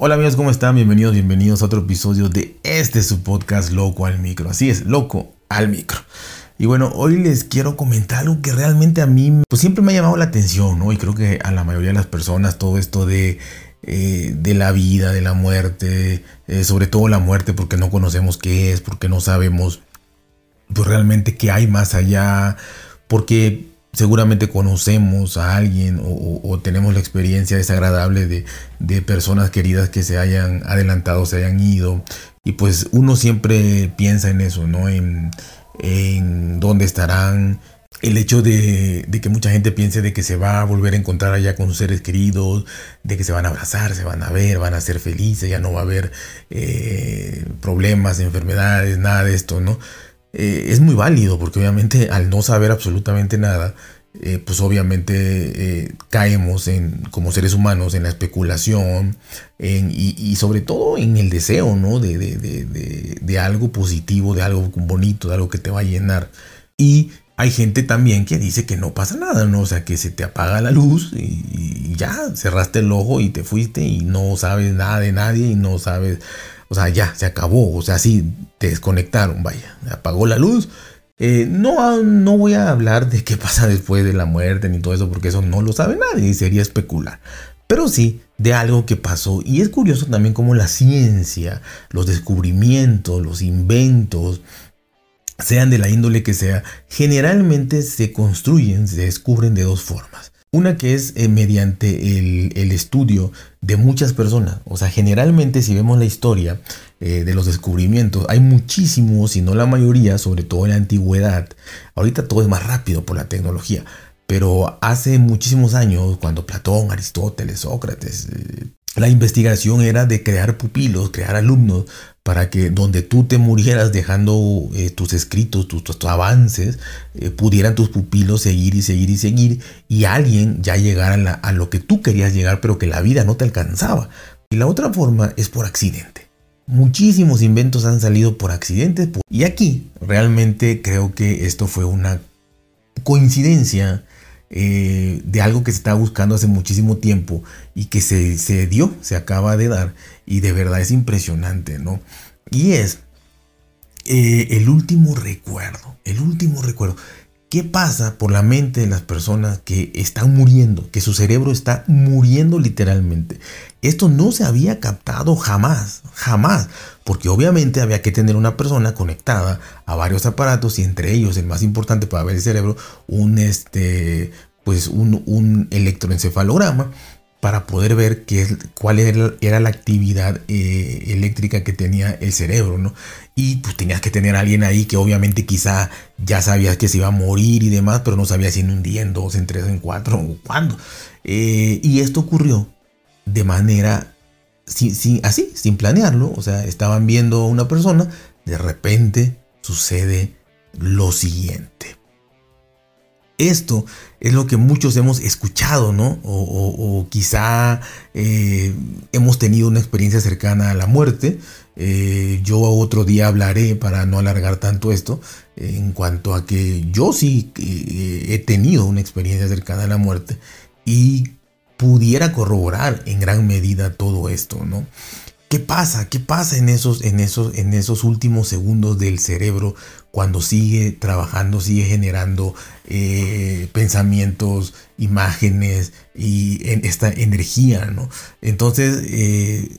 Hola amigos, ¿cómo están? Bienvenidos, bienvenidos a otro episodio de este su podcast Loco al Micro. Así es, Loco al Micro. Y bueno, hoy les quiero comentar algo que realmente a mí pues siempre me ha llamado la atención, ¿no? Y creo que a la mayoría de las personas todo esto de, eh, de la vida, de la muerte, eh, sobre todo la muerte porque no conocemos qué es, porque no sabemos pues realmente qué hay más allá, porque seguramente conocemos a alguien o, tenemos la experiencia desagradable de, personas queridas que se hayan adelantado, se hayan ido. Y pues uno siempre piensa en eso, ¿no? En, dónde estarán. El hecho de, que mucha gente piense de que se va a volver a encontrar allá con seres queridos, de que se van a abrazar, se van a ver, van a ser felices, ya no va a haber eh, problemas, enfermedades, nada de esto, ¿no? Eh, es muy válido porque obviamente al no saber absolutamente nada, eh, pues obviamente eh, caemos en, como seres humanos en la especulación y, sobre todo en el deseo ¿no? de, de, algo positivo, de algo bonito, de algo que te va a llenar. Y hay gente también que dice que no pasa nada, ¿no? O sea, que se te apaga la luz y, ya cerraste el ojo y te fuiste y no sabes nada de nadie y no sabes, o sea, ya se acabó, o sea, sí, te desconectaron, vaya, apagó la luz. Eh, no, no voy a hablar de qué pasa después de la muerte ni todo eso, porque eso no lo sabe nadie y sería especular. Pero sí de algo que pasó. Y es curioso también cómo la ciencia, los descubrimientos, los inventos, sean de la índole que sea, generalmente se construyen, se descubren de dos formas. Una que es eh, mediante el, estudio de muchas personas. O sea, generalmente si vemos la historia eh, de los descubrimientos, hay muchísimos, si no la mayoría, sobre todo en la antigüedad. Ahorita todo es más rápido por la tecnología. Pero hace muchísimos años, cuando Platón, Aristóteles, Sócrates, eh, la investigación era de crear pupilos, crear alumnos para que donde tú te murieras dejando eh, tus escritos, tus, avances, eh, pudieran tus pupilos seguir y seguir y seguir y alguien ya llegara a, lo que tú querías llegar pero que la vida no te alcanzaba. Y la otra forma es por accidente. Muchísimos inventos han salido por accidentes y aquí realmente creo que esto fue una coincidencia eh, de algo que se estaba buscando hace muchísimo tiempo y que se, se dio, se acaba de dar y de verdad es impresionante, ¿no? Y es eh, el último recuerdo, el último recuerdo. ¿Qué pasa por la mente de las personas que están muriendo, que su cerebro está muriendo literalmente? Esto no se había captado jamás, jamás, porque obviamente había que tener una persona conectada a varios aparatos y entre ellos el más importante para ver el cerebro, un este, pues un, electroencefalograma para poder ver qué, cuál era, la actividad eh, eléctrica que tenía el cerebro, ¿no? Y pues tenías que tener a alguien ahí que obviamente quizá ya sabías que se iba a morir y demás, pero no sabías si en un día, en dos, en tres, en cuatro o cuándo. Eh, y esto ocurrió de manera así, sin planearlo. O sea, estaban viendo a una persona, de repente sucede lo siguiente. Esto es lo que muchos hemos escuchado, ¿no? O, quizá eh, hemos tenido una experiencia cercana a la muerte. Eh, yo otro día hablaré para no alargar tanto esto en cuanto a que yo sí eh, he tenido una experiencia cercana a la muerte y pudiera corroborar en gran medida todo esto, ¿no? ¿Qué pasa? ¿Qué pasa en esos, en esos, en esos últimos segundos del cerebro cuando sigue trabajando, sigue generando eh, pensamientos, imágenes y esta energía, ¿no? Entonces, eh,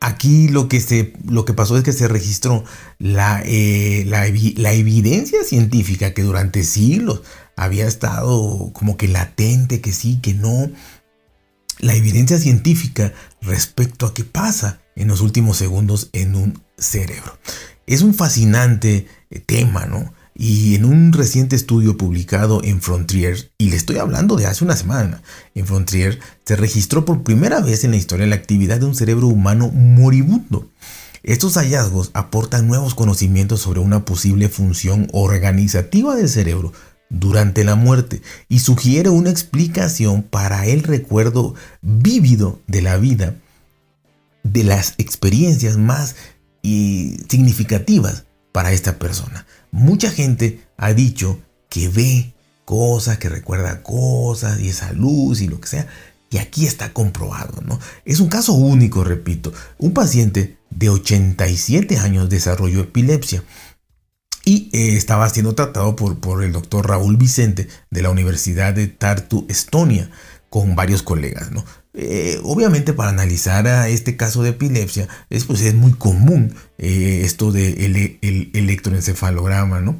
aquí lo que, se, lo que pasó es que se registró la, eh, la evidencia científica que durante siglos había estado como que latente, que sí, que no. La evidencia científica respecto a qué pasa en los últimos segundos en un cerebro. Es un fascinante eh, tema, ¿no? Y en un reciente estudio publicado en Frontier, y le estoy hablando de hace una semana, en Frontier se registró por primera vez en la historia la actividad de un cerebro humano moribundo. Estos hallazgos aportan nuevos conocimientos sobre una posible función organizativa del cerebro durante la muerte y sugiere una explicación para el recuerdo vívido de la vida de las experiencias más significativas para esta persona. Mucha gente ha dicho que ve cosas, que recuerda cosas y esa luz y lo que sea. Y aquí está comprobado, ¿no? Es un caso único, repito. Un paciente de 87 años desarrolló epilepsia y eh, estaba siendo tratado por, por el doctor Raúl Vicente de la Universidad de Tartu, Estonia, con varios colegas, ¿no? Eh, obviamente para analizar a este caso de epilepsia es, pues, es muy común eh, esto de el, electroencefalograma, ¿no?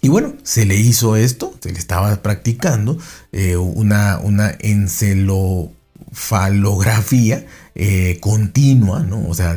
Y bueno, se le hizo esto, se le estaba practicando una, una encelofalografía continua, ¿no? O sea,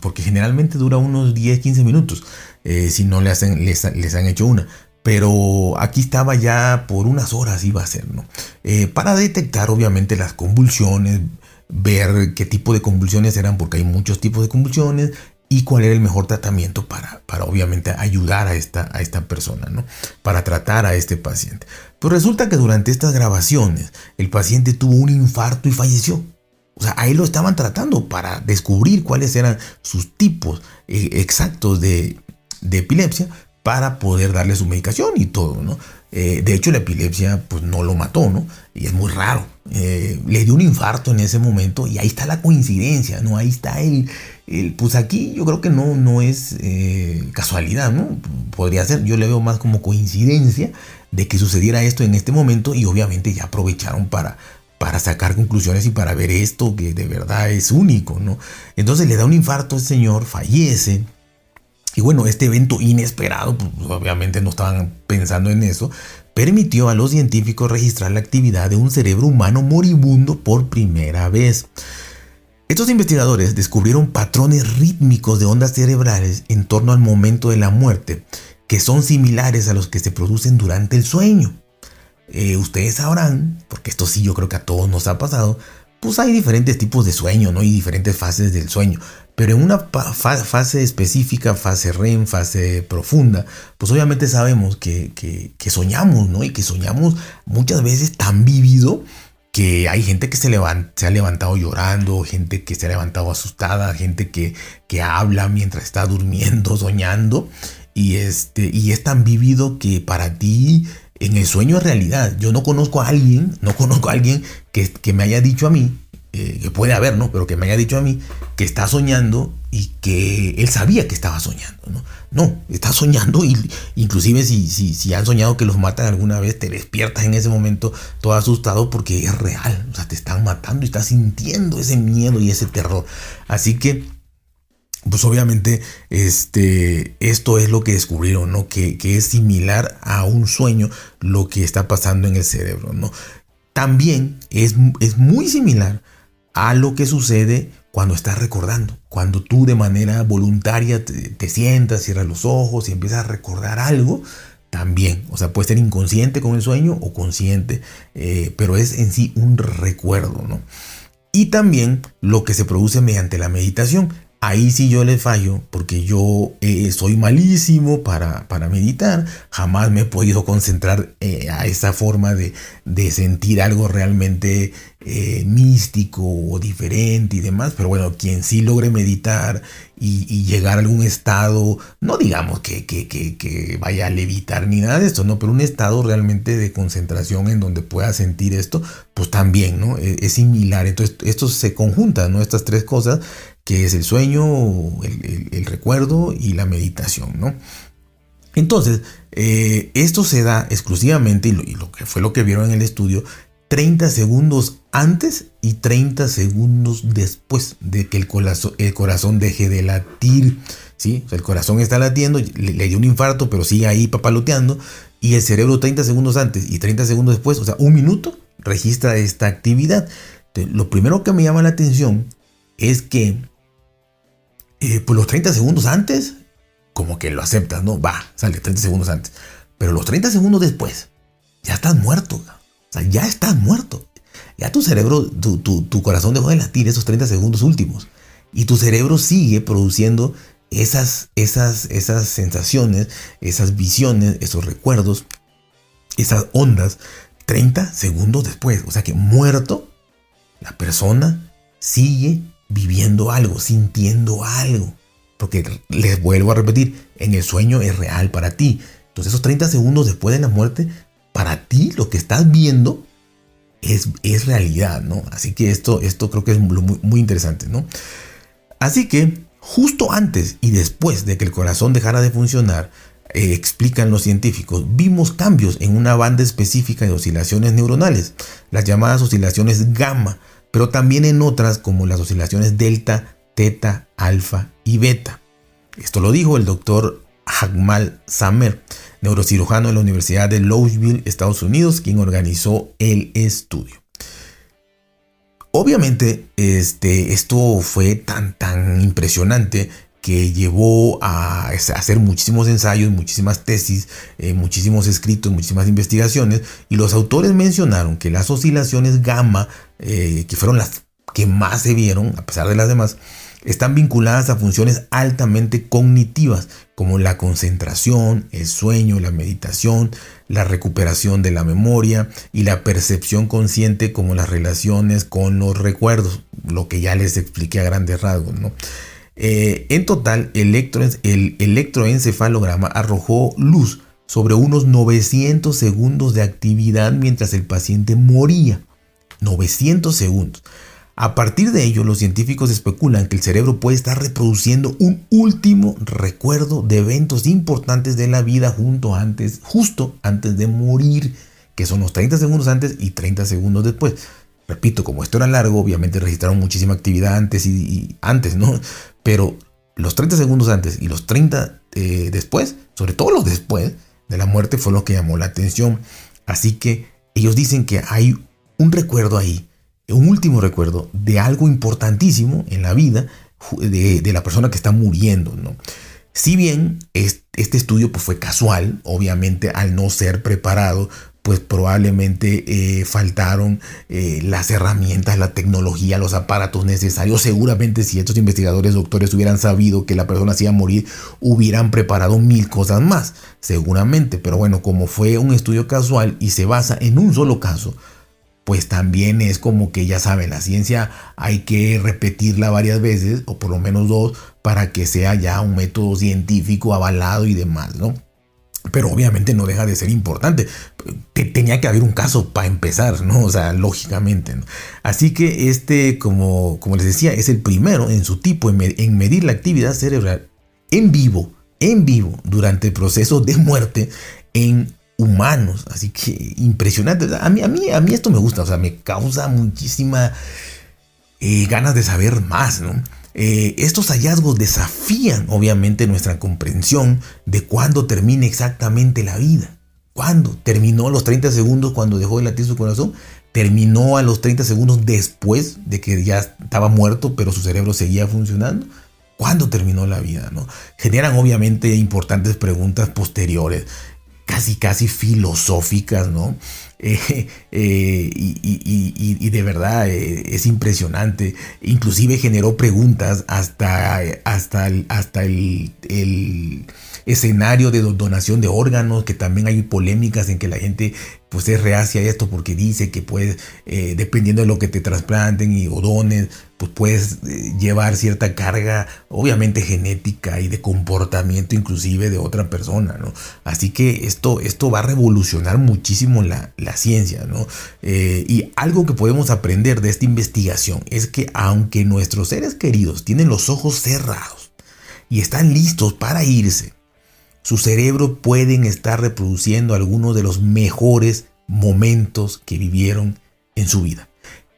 porque generalmente dura unos 10, 15 minutos. Eh, si no le hacen, les, han hecho una. Pero aquí estaba ya por unas horas iba a ser, ¿no? Eh, para detectar obviamente las convulsiones, ver qué tipo de convulsiones eran, porque hay muchos tipos de convulsiones, y cuál era el mejor tratamiento para, para obviamente ayudar a esta, a esta persona, ¿no? Para tratar a este paciente. Pues resulta que durante estas grabaciones el paciente tuvo un infarto y falleció. O sea, ahí lo estaban tratando para descubrir cuáles eran sus tipos eh, exactos de, de epilepsia para poder darle su medicación y todo, ¿no? Eh, de hecho, la epilepsia pues no lo mató, ¿no? Y es muy raro. Eh, le dio un infarto en ese momento y ahí está la coincidencia, ¿no? Ahí está el, el pues aquí yo creo que no, no es casualidad, ¿no? Podría ser, yo le veo más como coincidencia de que sucediera esto en este momento y obviamente ya aprovecharon para, para sacar conclusiones y para ver esto que de verdad es único, ¿no? Entonces le da un infarto al señor, fallece y bueno, este evento inesperado, pues, obviamente no estaban pensando en eso, permitió a los científicos registrar la actividad de un cerebro humano moribundo por primera vez. Estos investigadores descubrieron patrones rítmicos de ondas cerebrales en torno al momento de la muerte, que son similares a los que se producen durante el sueño. Eh, ustedes sabrán, porque esto sí yo creo que a todos nos ha pasado, pues hay diferentes tipos de sueño, ¿no? Y diferentes fases del sueño. Pero en una fase específica, fase REM, fase profunda, pues obviamente sabemos que, soñamos, ¿no? Y que soñamos muchas veces tan vivido que hay gente que se, se ha levantado llorando, gente que se ha levantado asustada, gente que, que habla mientras está durmiendo, soñando. Y, este, y es tan vivido que para ti en el sueño es realidad. Yo no conozco a alguien, no conozco a alguien que, que me haya dicho a mí eh, que puede haber, ¿no? Pero que me haya dicho a mí que está soñando y que él sabía que estaba soñando, ¿no? No, está soñando y inclusive si, si, si han soñado que los matan alguna vez, te despiertas en ese momento todo asustado porque es real, o sea, te están matando y estás sintiendo ese miedo y ese terror. Así que pues obviamente este, esto es lo que descubrieron, ¿no? Que, que, es similar a un sueño lo que está pasando en el cerebro, ¿no? También es, es muy similar a lo que sucede cuando estás recordando. Cuando tú de manera voluntaria te, sientas, cierras los ojos y empiezas a recordar algo, también. O sea, puede ser inconsciente con el sueño o consciente, eh, pero es en sí un recuerdo, ¿no? Y también lo que se produce mediante la meditación. Ahí sí yo le fallo porque yo eh, soy malísimo para, para, meditar. Jamás me he podido concentrar eh, a esa forma de, de, sentir algo realmente eh, místico o diferente y demás. Pero bueno, quien sí logre meditar y, llegar a algún estado, no digamos que, que, que, vaya a levitar ni nada de esto, ¿no? Pero un estado realmente de concentración en donde pueda sentir esto, pues también, ¿no? Es, es similar. Entonces, esto se conjunta, ¿no? Estas tres cosas que es el sueño, el, recuerdo y la meditación, ¿no? Entonces, eh, esto se da exclusivamente, y lo, que fue lo que vieron en el estudio, 30 segundos antes y 30 segundos después de que el corazón, deje de latir. ¿sí? el corazón está latiendo, le, dio un infarto, pero sigue ahí papaloteando. Y el cerebro 30 segundos antes y 30 segundos después, o sea, un minuto, registra esta actividad. lo primero que me llama la atención es que eh, pues los 30 segundos antes, como que lo aceptas, ¿no? Va, sale 30 segundos antes. Pero los 30 segundos después, ya estás muerto. O sea, ya estás muerto. Ya tu cerebro, tu, tu, corazón dejó de latir esos 30 segundos últimos. Y tu cerebro sigue produciendo esas, esas, esas sensaciones, esas visiones, esos recuerdos, esas ondas 30 segundos después. O sea que muerto, la persona sigue viviendo algo, sintiendo algo. Porque les vuelvo a repetir, en el sueño es real para ti. Entonces esos 30 segundos después de la muerte, para ti lo que estás viendo es, es realidad, ¿no? Así que esto, esto creo que es muy, muy interesante, ¿no? Así que justo antes y después de que el corazón dejara de funcionar, eh, explican los científicos, vimos cambios en una banda específica de oscilaciones neuronales, las llamadas oscilaciones gamma, pero también en otras como las oscilaciones delta, teta, alfa y beta. Esto lo dijo el doctor Hagmal Samer, neurocirujano de la Universidad de Louisville, Estados Unidos, quien organizó el estudio. Obviamente, este, esto fue tan, tan impresionante que llevó a hacer muchísimos ensayos, muchísimas tesis, eh, muchísimos escritos, muchísimas investigaciones, y los autores mencionaron que las oscilaciones gamma, eh, que fueron las que más se vieron, a pesar de las demás, están vinculadas a funciones altamente cognitivas, como la concentración, el sueño, la meditación, la recuperación de la memoria y la percepción consciente, como las relaciones con los recuerdos, lo que ya les expliqué a grandes rasgos. Eh, en total, el electroencefalograma arrojó luz sobre unos 900 segundos de actividad mientras el paciente moría. 900 segundos. A partir de ello, los científicos especulan que el cerebro puede estar reproduciendo un último recuerdo de eventos importantes de la vida justo antes de morir, que son los 30 segundos antes y 30 segundos después. Repito, como esto era largo, obviamente registraron muchísima actividad antes y, antes, ¿no? Pero los 30 segundos antes y los 30 eh, después, sobre todo los después de la muerte, fue lo que llamó la atención. Así que ellos dicen que hay un recuerdo ahí un último recuerdo de algo importantísimo en la vida de, la persona que está muriendo, ¿no? Si bien este estudio pues, fue casual, obviamente al no ser preparado, pues probablemente eh, faltaron eh, las herramientas, la tecnología, los aparatos necesarios. Seguramente si estos investigadores, doctores hubieran sabido que la persona se iba a morir, hubieran preparado mil cosas más, seguramente. Pero bueno, como fue un estudio casual y se basa en un solo caso, pues también es como que ya saben, la ciencia hay que repetirla varias veces, o por lo menos dos, para que sea ya un método científico avalado y demás, ¿no? Pero obviamente no deja de ser importante. Tenía que haber un caso para empezar, ¿no? O sea, lógicamente. ¿no? Así que este, como, como les decía, es el primero en su tipo en medir la actividad cerebral en vivo, en vivo, durante el proceso de muerte en humanos. Así que impresionante. A mí, a mí, a mí esto me gusta, o sea, me causa muchísima eh, ganas de saber más, ¿no? Eh, estos hallazgos desafían obviamente nuestra comprensión de cuándo termina exactamente la vida. ¿Cuándo? ¿Terminó a los 30 segundos cuando dejó de latir su corazón? ¿Terminó a los 30 segundos después de que ya estaba muerto pero su cerebro seguía funcionando? ¿Cuándo terminó la vida? ¿no? Generan obviamente importantes preguntas posteriores casi, casi filosóficas, ¿no? Eh, eh, y, de verdad eh, es impresionante. Inclusive generó preguntas hasta, hasta, hasta el, el, escenario de donación de órganos, que también hay polémicas en que la gente pues es reacia a esto porque dice que puedes, dependiendo de lo que te trasplanten y o dones, pues puedes llevar cierta carga, obviamente genética y de comportamiento inclusive de otra persona, ¿no? Así que esto, esto va a revolucionar muchísimo la, ciencia, ¿no? Eh, y algo que podemos aprender de esta investigación es que aunque nuestros seres queridos tienen los ojos cerrados y están listos para irse, su cerebro pueden estar reproduciendo algunos de los mejores momentos que vivieron en su vida.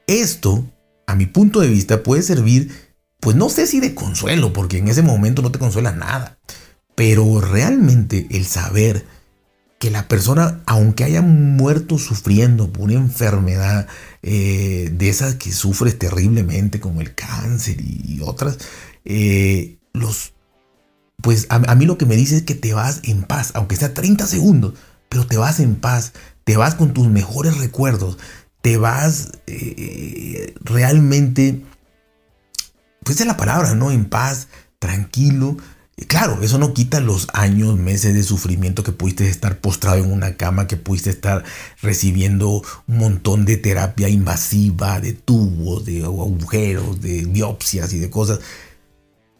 Esto a mi punto de vista, puede servir, pues no sé si de consuelo, porque en ese momento no te consuela nada, pero realmente el saber que la persona, aunque haya muerto sufriendo por una enfermedad eh, de esas que sufres terriblemente, como el cáncer y otras, eh, los, pues a, mí lo que me dice es que te vas en paz, aunque sea 30 segundos, pero te vas en paz, te vas con tus mejores recuerdos, te vas eh, realmente, pues es la palabra, ¿no? En paz, tranquilo. Claro, eso no quita los años, meses de sufrimiento que pudiste estar postrado en una cama, que pudiste estar recibiendo un montón de terapia invasiva, de tubos, de agujeros, de biopsias y de cosas.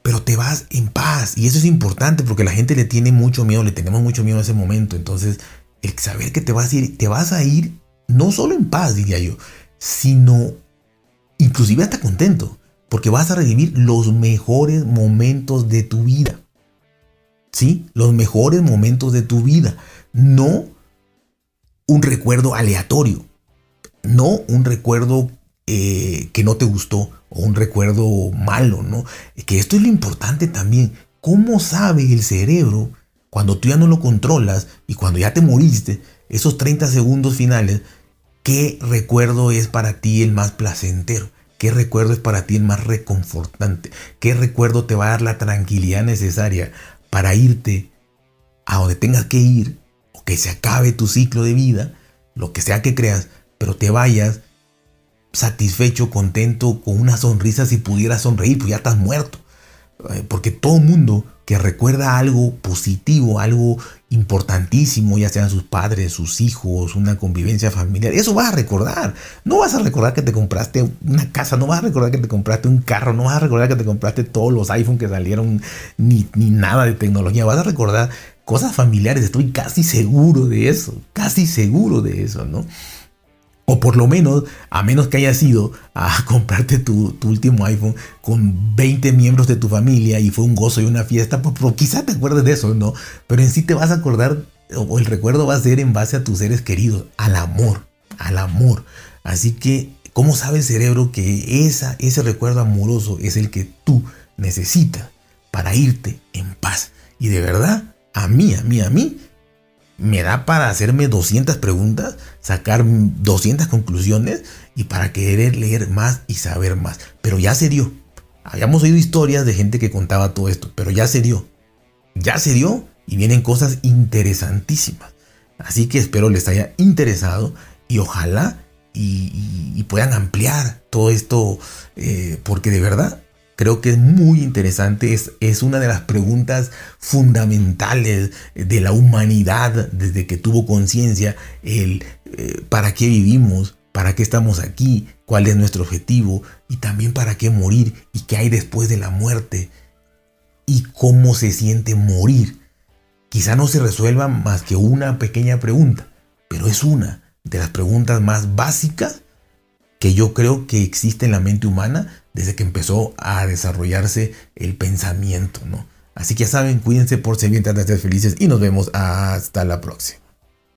Pero te vas en paz. Y eso es importante porque la gente le tiene mucho miedo, le tenemos mucho miedo en ese momento. Entonces, el saber que te vas a ir, te vas a ir no solo en paz, diría yo, sino inclusive hasta contento, porque vas a revivir los mejores momentos de tu vida. ¿Sí? Los mejores momentos de tu vida, no un recuerdo aleatorio, no un recuerdo eh, que no te gustó o un recuerdo malo, ¿no? Que esto es lo importante también. ¿Cómo sabe el cerebro cuando tú ya no lo controlas y cuando ya te moriste, esos 30 segundos finales, qué recuerdo es para ti el más placentero? ¿Qué recuerdo es para ti el más reconfortante? ¿Qué recuerdo te va a dar la tranquilidad necesaria para irte a donde tengas que ir o que se acabe tu ciclo de vida, lo que sea que creas, pero te vayas satisfecho, contento, con una sonrisa si pudieras sonreír, pues ya estás muerto. Eh, porque todo mundo que recuerda algo positivo, algo importantísimo, ya sean sus padres, sus hijos, una convivencia familiar, eso vas a recordar. No vas a recordar que te compraste una casa, no vas a recordar que te compraste un carro, no vas a recordar que te compraste todos los iPhones que salieron, ni, ni nada de tecnología, vas a recordar cosas familiares, estoy casi seguro de eso, casi seguro de eso, ¿no? O por lo menos, a menos que hayas ido a comprarte tu, último iPhone con 20 miembros de tu familia y fue un gozo y una fiesta, pues, pues, te acuerdes de eso, ¿no? Pero en sí te vas a acordar, o el recuerdo va a ser en base a tus seres queridos, al amor, al amor. Así que, ¿cómo sabe el cerebro que esa, ese recuerdo amoroso es el que tú necesitas para irte en paz? Y de verdad, a mí, a mí, a mí, me da para hacerme 200 preguntas, sacar 200 conclusiones y para querer leer más y saber más. Pero ya se dio. Habíamos oído historias de gente que contaba todo esto, pero ya se dio. Ya se dio y vienen cosas interesantísimas. Así que espero les haya interesado y ojalá y, puedan ampliar todo esto eh, porque de verdad creo que es muy interesante, es, es una de las preguntas fundamentales de la humanidad desde que tuvo conciencia, el eh, para qué vivimos, para qué estamos aquí, cuál es nuestro objetivo y también para qué morir y qué hay después de la muerte y cómo se siente morir. Quizá no se resuelva más que una pequeña pregunta, pero es una de las preguntas más básicas que yo creo que existe en la mente humana desde que empezó a desarrollarse el pensamiento, ¿no? Así que ya saben, cuídense por ser bien, de ser felices y nos vemos hasta la próxima.